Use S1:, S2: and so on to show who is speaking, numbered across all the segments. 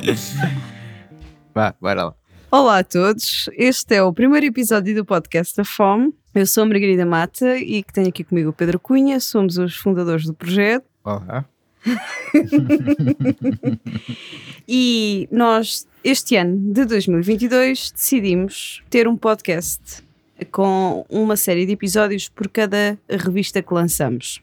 S1: Vá, bora lá.
S2: Olá a todos, este é o primeiro episódio do podcast da Fome. Eu sou a Margarida Mata e que tenho aqui comigo o Pedro Cunha, somos os fundadores do projeto
S1: Olá.
S2: e nós, este ano de 2022, decidimos ter um podcast com uma série de episódios por cada revista que lançamos.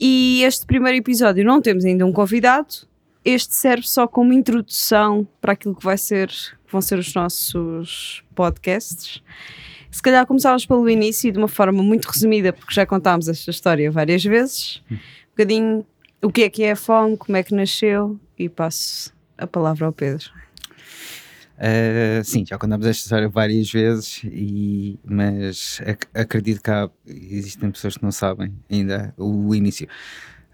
S2: E este primeiro episódio não temos ainda um convidado, este serve só como introdução para aquilo que vai ser, que vão ser os nossos podcasts. Se calhar começávamos pelo início de uma forma muito resumida, porque já contámos esta história várias vezes. Um bocadinho o que é que é a fome, como é que nasceu e passo a palavra ao Pedro.
S1: Uh, sim, já contamos esta história várias vezes, e, mas ac acredito que há, existem pessoas que não sabem ainda o início.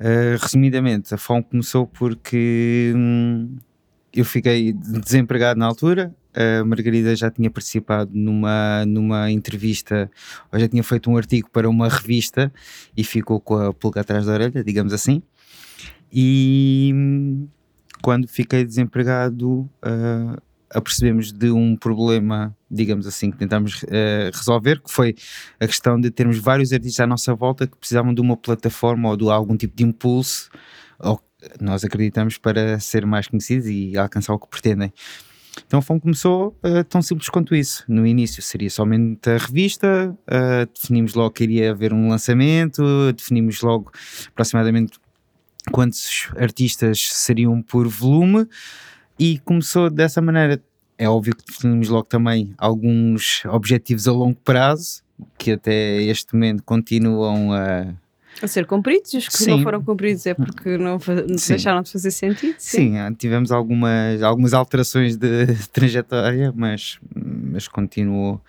S1: Uh, resumidamente, a fome começou porque hum, eu fiquei desempregado na altura. A Margarida já tinha participado numa, numa entrevista, ou já tinha feito um artigo para uma revista e ficou com a pulga atrás da orelha, digamos assim. E hum, quando fiquei desempregado, uh, apercebemos de um problema, digamos assim, que tentámos uh, resolver, que foi a questão de termos vários artistas à nossa volta que precisavam de uma plataforma ou de algum tipo de impulso, ou nós acreditamos, para ser mais conhecidos e alcançar o que pretendem. Então a FOM começou uh, tão simples quanto isso. No início seria somente a revista, uh, definimos logo que iria haver um lançamento, definimos logo aproximadamente quantos artistas seriam por volume e começou dessa maneira. É óbvio que definimos logo também alguns objetivos a longo prazo, que até este momento continuam a.
S2: A ser cumpridos, os que
S1: Sim.
S2: não foram cumpridos é porque não,
S1: Sim.
S2: deixaram de fazer sentido.
S1: Sim, ah, tivemos algumas, algumas alterações de trajetória, mas, mas continuou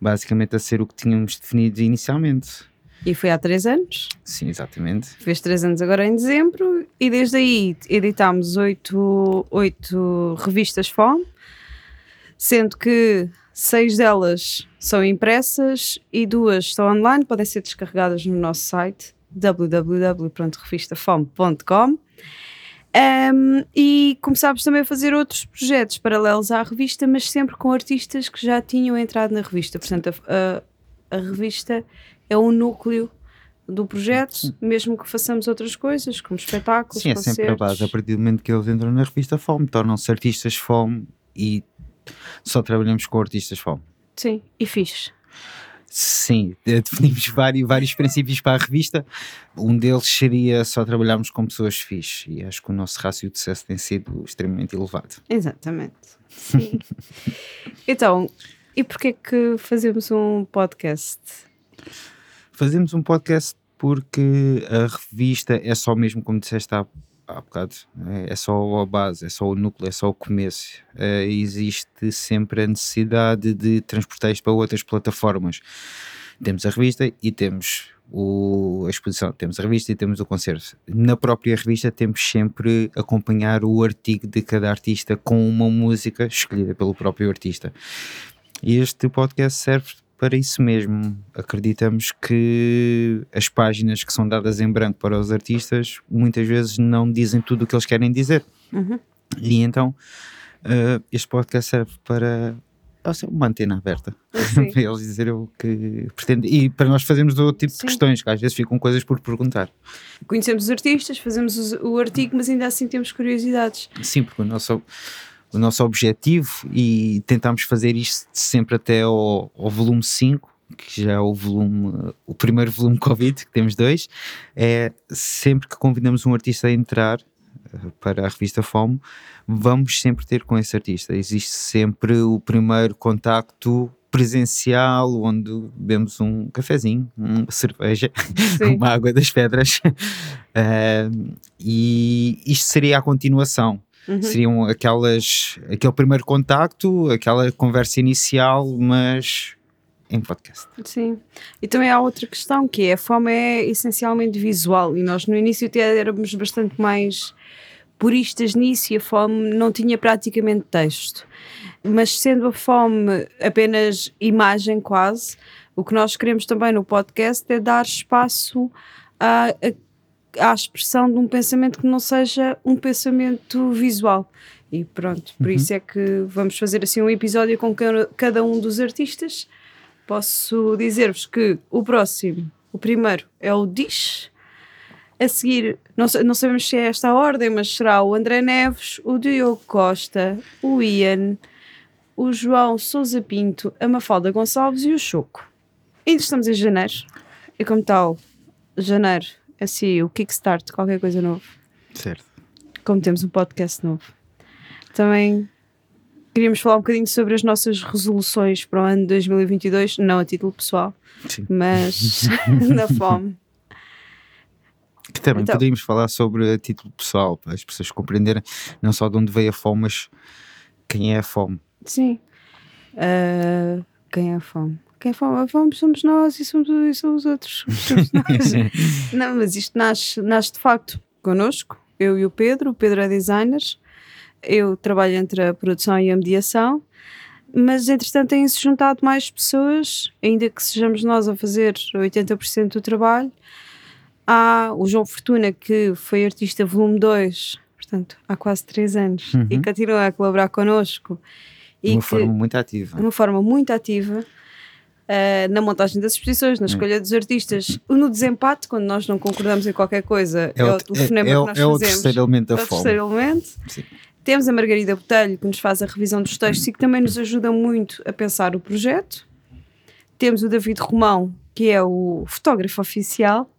S1: basicamente a ser o que tínhamos definido inicialmente.
S2: E foi há três anos.
S1: Sim, exatamente.
S2: Fez três anos agora em dezembro e desde aí editámos oito, oito revistas FOM, sendo que seis delas são impressas e duas estão online, podem ser descarregadas no nosso site www.revistafome.com Um, e começámos também a fazer outros projetos paralelos à revista, mas sempre com artistas que já tinham entrado na revista. Portanto, a, a- a revista é o núcleo do projeto, mesmo que façamos outras coisas, como espetáculos,
S1: Sim, é sempre a base. A partir do momento que eles entram na revista FOM, tornam-se artistas FOM e só trabalhamos com artistas FOM.
S2: Sim, e fixe.
S1: Sim, eh, definimos vários, vários princípios para a revista. Um deles seria só trabalharmos com pessoas fixe e acho que o nosso rácio de sucesso tem sido extremamente elevado.
S2: Exatamente. Sim. então, e porquê que fazemos um podcast?
S1: Fazemos um podcast porque a revista é só mesmo, como disseste há, há bocado, é é só a base, é só o núcleo, é só o começo. Eh, existe sempre a necessidade de transportar isto para outras plataformas. Temos a revista e temos o, a exposição, temos a revista e temos o concerto. Na própria revista temos sempre acompanhar o artigo de cada artista com uma música escolhida pelo próprio artista. E este podcast serve para isso mesmo. Acreditamos que as páginas que são dadas em branco para os artistas muitas vezes não dizem tudo o que eles querem dizer.
S2: Uhum.
S1: E então eh, este podcast serve para seja, uma antena aberta para eles dizerem o que pretendem e para nós fazermos outro tipo
S2: Sim.
S1: de questões, que às vezes ficam coisas por perguntar.
S2: Conhecemos os artistas, fazemos os- o artigo, mas ainda assim temos curiosidades.
S1: Sim, porque o nosso, o nosso objetivo, e tentamos fazer isto sempre até ao, ao volume 5, que já é o volume, o primeiro volume Covid, que temos dois, é sempre que convidamos um artista a entrar eh, para a revista FOMO, vamos sempre ter com esse artista. Existe sempre o primeiro contacto presencial, onde bebemos um cafezinho, uma cerveja, uma água das pedras. Eh, e isto seria a continuação.
S2: Uhum.
S1: Seriam aquelas, aquele primeiro contacto, aquela conversa inicial, mas em podcast.
S2: Sim. E também há outra questão que é a fome é essencialmente visual e nós no início até éramos bastante mais puristas nisso e a fome não tinha praticamente texto. Mas sendo a fome apenas imagem quase, o que nós queremos também no podcast é dar espaço à, à, à expressão de um pensamento que não seja um pensamento visual. E pronto, por
S1: Uhum.
S2: isso é que vamos fazer assim um episódio com ca- cada um dos artistas. Posso dizer-vos que o próximo, o primeiro, é o Dish. A seguir, não, não sabemos se é esta a ordem, mas será o André Neves, o Diogo Costa, o Ian, o João Sousa Pinto, a Mafalda Gonçalves e o Choco. Ainda estamos em janeiro. E como tal, janeiro, assim, o Kickstart, qualquer coisa novo.
S1: Certo.
S2: Como temos um podcast novo. Também queríamos falar um bocadinho sobre as nossas resoluções para o ano de 2022, não a título pessoal,
S1: Sim.
S2: mas na fome.
S1: Que também
S2: Então-
S1: poderíamos falar sobre a título pessoal, para as pessoas compreenderem não só de onde veio a fome, mas quem é a fome.
S2: Sim. Ah, quem é a fome? Quem é a fome? A fome somos nós e somos, e os outros. Somos nós. Não, mas isto nasce, nasce de facto connosco, eu e o Pedro. O Pedro é designer, eu trabalho entre a produção e a mediação, mas entretanto têm-se juntado mais pessoas, ainda que sejamos nós a fazer 80% do trabalho. Há o João Fortuna, que foi artista volume 2, portanto, há quase 3 anos, e
S1: Uhum.
S2: continua a colaborar connosco.
S1: De
S2: E
S1: uma
S2: que-
S1: forma muito ativa.
S2: de uma forma muito ativa eh, na montagem das exposições,
S1: Hum.
S2: na escolha dos artistas, no desempate, quando nós não concordamos em qualquer coisa, é, o telefonema
S1: é, é,
S2: que nós
S1: é o
S2: fazemos.
S1: terceiro elemento
S2: É
S1: da
S2: o
S1: fome.
S2: terceiro elemento.
S1: Sim.
S2: Temos a Margarida Botelho, que nos faz a revisão dos textos e que também nos ajuda muito a pensar o projeto. Temos o David Romão, que é o fotógrafo oficial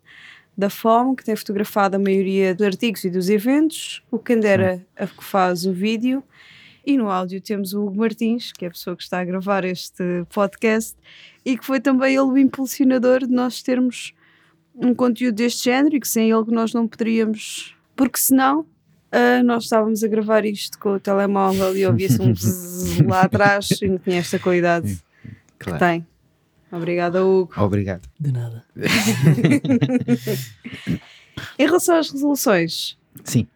S2: da FOM, que tem fotografado a maioria dos artigos e dos eventos. O Candera, que faz o vídeo. E no áudio temos o Hugo Martins, que é a pessoa que está a gravar este podcast e que foi também ele o impulsionador de nós termos um conteúdo deste género e que sem ele nós não poderíamos, porque senão ah, nós estávamos a gravar isto com o telemóvel e ouvia-se um bzzz lá atrás e não tinha esta qualidade que
S1: Claro.
S2: tem. Obrigada, Hugo.
S1: Obrigado.
S3: De nada.
S2: Em relação às resoluções,
S1: Sim.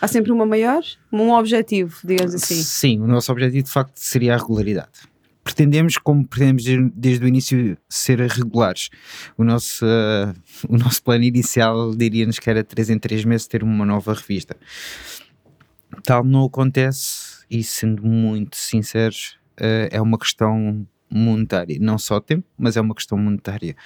S2: Há sempre uma maior, um objetivo, digamos assim.
S1: Sim, o nosso objetivo de facto seria a regularidade. Pretendemos, como pretendemos desde, o início, ser regulares. O nosso, eh, o nosso plano inicial diria-nos que era 3 em 3 meses ter uma nova revista. Tal não acontece e, sendo muito sinceros, eh, é uma questão monetária. Não só tempo, mas é uma questão monetária.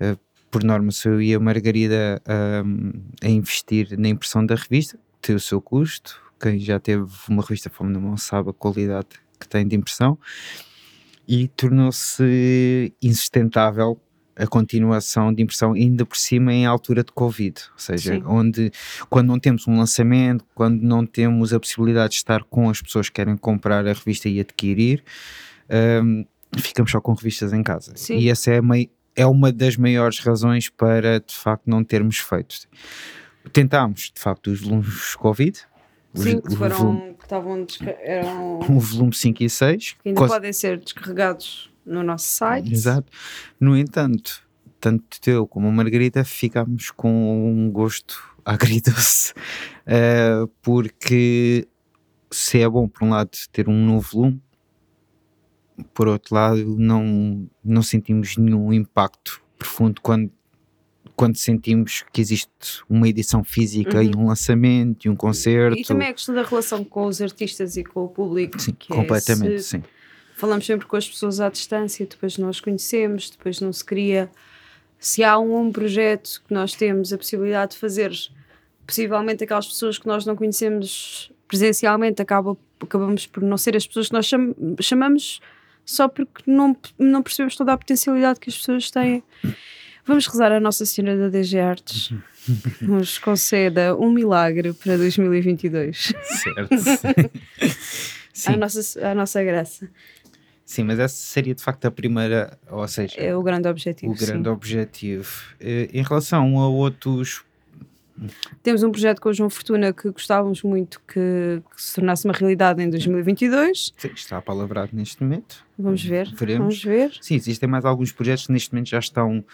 S1: Eh, por norma, sou eu e a Margarida ahm, a investir na impressão da revista, tem o seu custo. Quem já teve uma revista Fome na mão sabe a qualidade que tem de impressão e tornou-se insustentável a continuação de impressão, ainda por cima em altura de Covid, ou seja,
S2: Sim.
S1: onde quando não temos um lançamento, quando não temos a possibilidade de estar com as pessoas que querem comprar a revista e adquirir, hum, ficamos só com revistas em casa.
S2: Sim.
S1: E essa é, é uma das maiores razões para de facto não termos feito. Tentámos, de facto, os volumes Covid, os-
S2: Sim, que
S1: o
S2: foram,
S1: volume-
S2: que estavam, eram,
S1: o volume 5 e 6,
S2: que ainda podem ser descarregados no nosso site.
S1: Exato. No entanto, tanto eu como a Margarida ficámos com um gosto agridoce, eh, porque se é bom, por um lado, ter um novo volume, por outro lado, não, não sentimos nenhum impacto profundo quando, quando sentimos que existe uma edição física e um lançamento e um concerto.
S2: Uhum. E também a questão da relação com os artistas e com o público.
S1: Sim,
S2: é
S1: completamente,
S2: se-
S1: sim.
S2: falamos sempre com as pessoas à distância, depois nós conhecemos, depois não se cria. Se há um, um projeto que nós temos a possibilidade de fazer, possivelmente aquelas pessoas que nós não conhecemos presencialmente, acaba, acabamos por não ser as pessoas que nós cham- chamamos só porque não, não percebemos toda a potencialidade que as pessoas têm. Vamos rezar a Nossa Senhora da DG Artes, que nos conceda um milagre para 2022.
S1: Certo.
S2: A
S1: sim,
S2: nossa, a nossa graça.
S1: sim, mas essa seria de facto a primeira, ou seja,
S2: É o grande objetivo.
S1: o grande
S2: sim.
S1: objetivo. Eh, Em relação a outros.
S2: Temos um projeto com o João Fortuna que gostávamos muito que, que se tornasse uma realidade em 2022.
S1: Sim, está apalavrado neste momento.
S2: Vamos ver.
S1: Veremos.
S2: Vamos ver.
S1: Sim, existem mais alguns projetos que neste momento já estão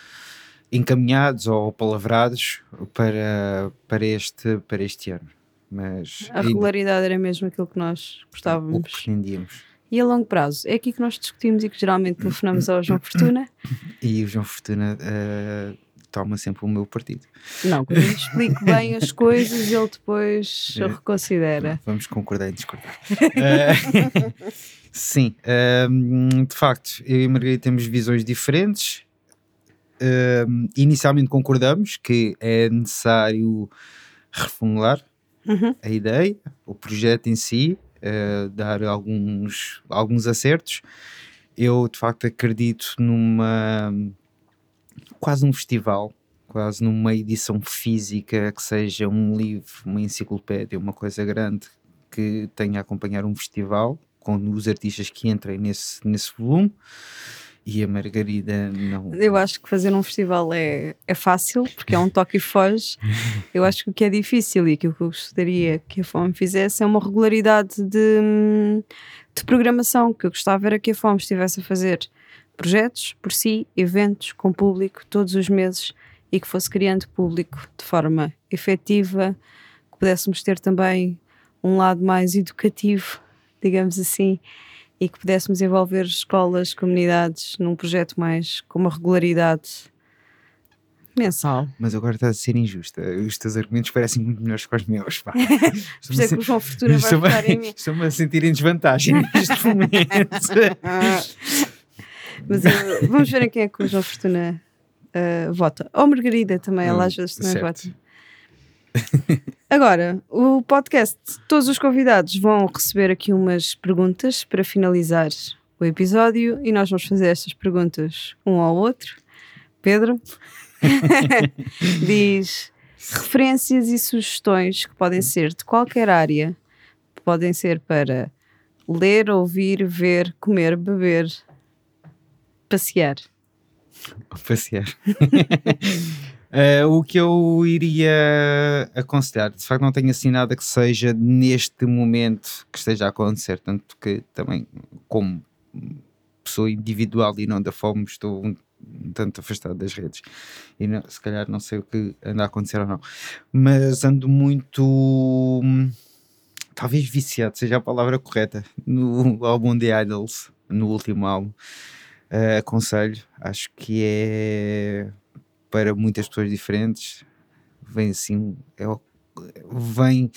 S1: encaminhados ou palavrados para, para, este, para este ano. Mas
S2: A regularidade era mesmo aquilo que nós
S1: o que
S2: gostávamos.
S1: pretendíamos.
S2: E a longo prazo? É aqui que nós discutimos e que geralmente telefonamos ao João Fortuna.
S1: E o João Fortuna eh, toma sempre o meu partido.
S2: Não, quando eu explico bem as coisas, ele depois
S1: É.
S2: reconsidera.
S1: Vamos concordar em discordar. Eh, sim, ehm, de facto, eu e Margarida temos visões diferentes. Ehm, inicialmente concordamos que é necessário reformular
S2: Uhum.
S1: a ideia, o projeto em si, eh, dar alguns, alguns acertos. Eu de facto acredito numa quase um festival, quase numa edição física que seja um livro, uma enciclopédia, uma coisa grande que tenha a acompanhar um festival com os artistas que entrem nesse, nesse volume. E a Margarida não.
S2: Eu acho que fazer um festival é, é fácil, porque é um toque e foge. Eu acho que o que é difícil e aquilo que eu gostaria que a FOM fizesse é uma regularidade de, hum, de programação. que eu gostava era que a FOM estivesse a fazer projetos por si, eventos com público todos os meses e que fosse criando público de forma efetiva, que pudéssemos ter também um lado mais educativo, digamos assim, e que pudéssemos envolver escolas, comunidades num projeto mais com uma regularidade mensal.
S1: Mas agora está a ser injusta. Os teus argumentos parecem muito melhores que os meus. Pá.
S2: Por isso é que o João Fortuna vai
S1: Estou-me
S2: em mim.
S1: estou-me a sentir em desvantagem neste momento.
S2: Mas uh, vamos ver em quem é que o João Fortuna uh, vota. Ou Margarida também, ela
S1: Hum,
S2: às vezes também
S1: certo.
S2: vota. Agora, o podcast, todos os convidados vão receber aqui umas perguntas para finalizar o episódio e nós vamos fazer estas perguntas um ao outro. Pedro diz referências e sugestões que podem ser de qualquer área, podem ser para ler, ouvir, ver, comer, beber, passear.
S1: Passear. Eh, o que eu iria aconselhar, de facto, não tenho assim nada que seja neste momento que esteja a acontecer, tanto que também, como pessoa individual e não da fome, estou um tanto afastado das redes e não- se calhar não sei o que anda a acontecer ou não, mas ando muito, hum, talvez viciado, seja a palavra correta, no álbum The Idols, no último álbum. Uh, aconselho, acho que é para muitas pessoas diferentes. Vem assim, é vem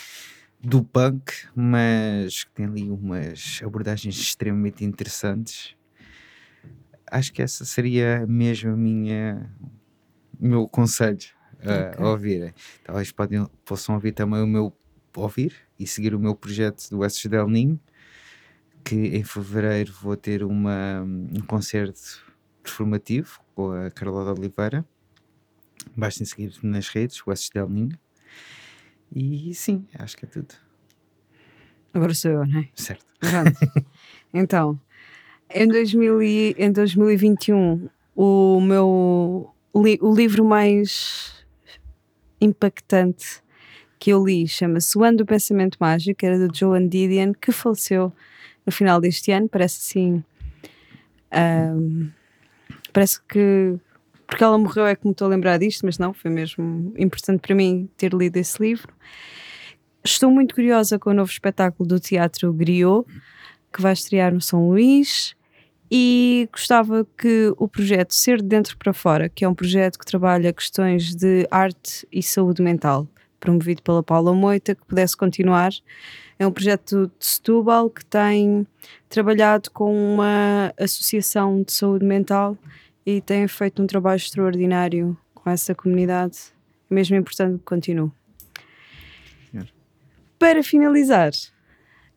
S1: do punk, mas que tem ali umas abordagens extremamente interessantes. Acho que essa seria mesmo a minha o meu conselho a
S2: Ok.
S1: ouvirem. Talvez podem, possam ouvir também o meu ouvir e seguir o meu projeto do Del Ninho que em fevereiro vou ter uma, um concerto performativo com a Carla de Oliveira. Bastem seguir nas redes, o Del Ninho. E sim, acho que é tudo.
S2: Agora sou eu, não é?
S1: Certo.
S2: Pronto. então, em, 2000 e- em 2021, o meu li- o livro mais impactante que eu li chama-se O Ano do Pensamento Mágico, era do Joan Didion, que faleceu no final deste ano. Parece assim. ahm, parece que. Porque ela morreu é que me estou a lembrar disto, mas não, foi mesmo importante para mim ter lido esse livro. Estou muito curiosa com o novo espetáculo do Teatro Griot, que vai estrear no São Luís, e gostava que o projeto Ser de Dentro para Fora, que é um projeto que trabalha questões de arte e saúde mental, promovido pela Paula Moita, que pudesse continuar. É um projeto de Setúbal que tem trabalhado com uma associação de saúde mental e tem feito um trabalho extraordinário com essa comunidade. É mesmo importante que continue.
S1: Senhor.
S2: Para finalizar,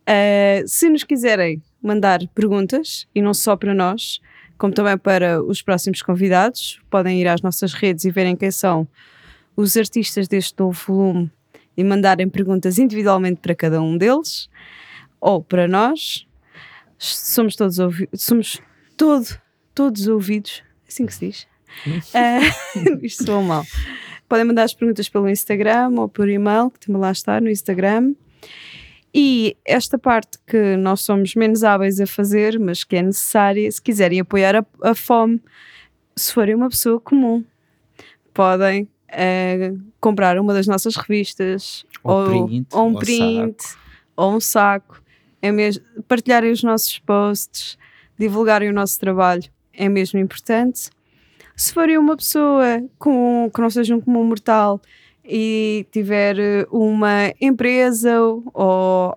S2: eh, se nos quiserem mandar perguntas, e não só para nós, como também para os próximos convidados, podem ir às nossas redes e verem quem são os artistas deste novo volume e mandarem perguntas individualmente para cada um deles ou para nós. Somos todos ouvidos, somos todo, todos ouvidos, é assim que se diz. Ah, isto soa mal. Podem mandar as perguntas pelo Instagram ou por e-mail, que também lá está no Instagram. E esta parte que nós somos menos hábeis a fazer, mas que é necessária, se quiserem apoiar a, a fome, se forem uma pessoa comum, podem comprar uma das nossas revistas,
S1: Ou print,
S2: ou um
S1: ou
S2: print, ou um saco, é mesmo, partilharem os nossos posts, divulgarem o nosso trabalho, é mesmo importante. Se forem uma pessoa com, que não seja um comum mortal e tiver eh, uma empresa ou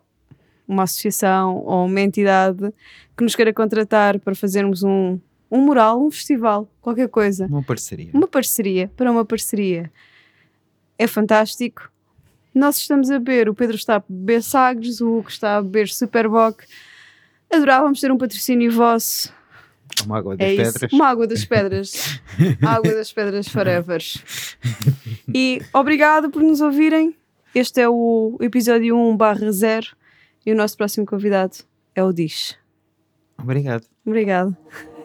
S2: uma associação ou uma entidade que nos queira contratar para fazermos um, um mural, um festival, qualquer coisa.
S1: Uma parceria.
S2: Uma parceria, para uma parceria. É fantástico. Nós estamos a beber, o Pedro está a beber Sagres, o Hugo está a beber Superboc. Adorávamos ter um patrocínio vosso.
S1: Uma água das
S2: É isso,
S1: pedras.
S2: uma água das pedras. água das pedras forever. E obrigado por nos ouvirem. Este é o episódio 1 barra 0 e o nosso próximo convidado é o Dish.
S1: Obrigado.
S2: Obrigado.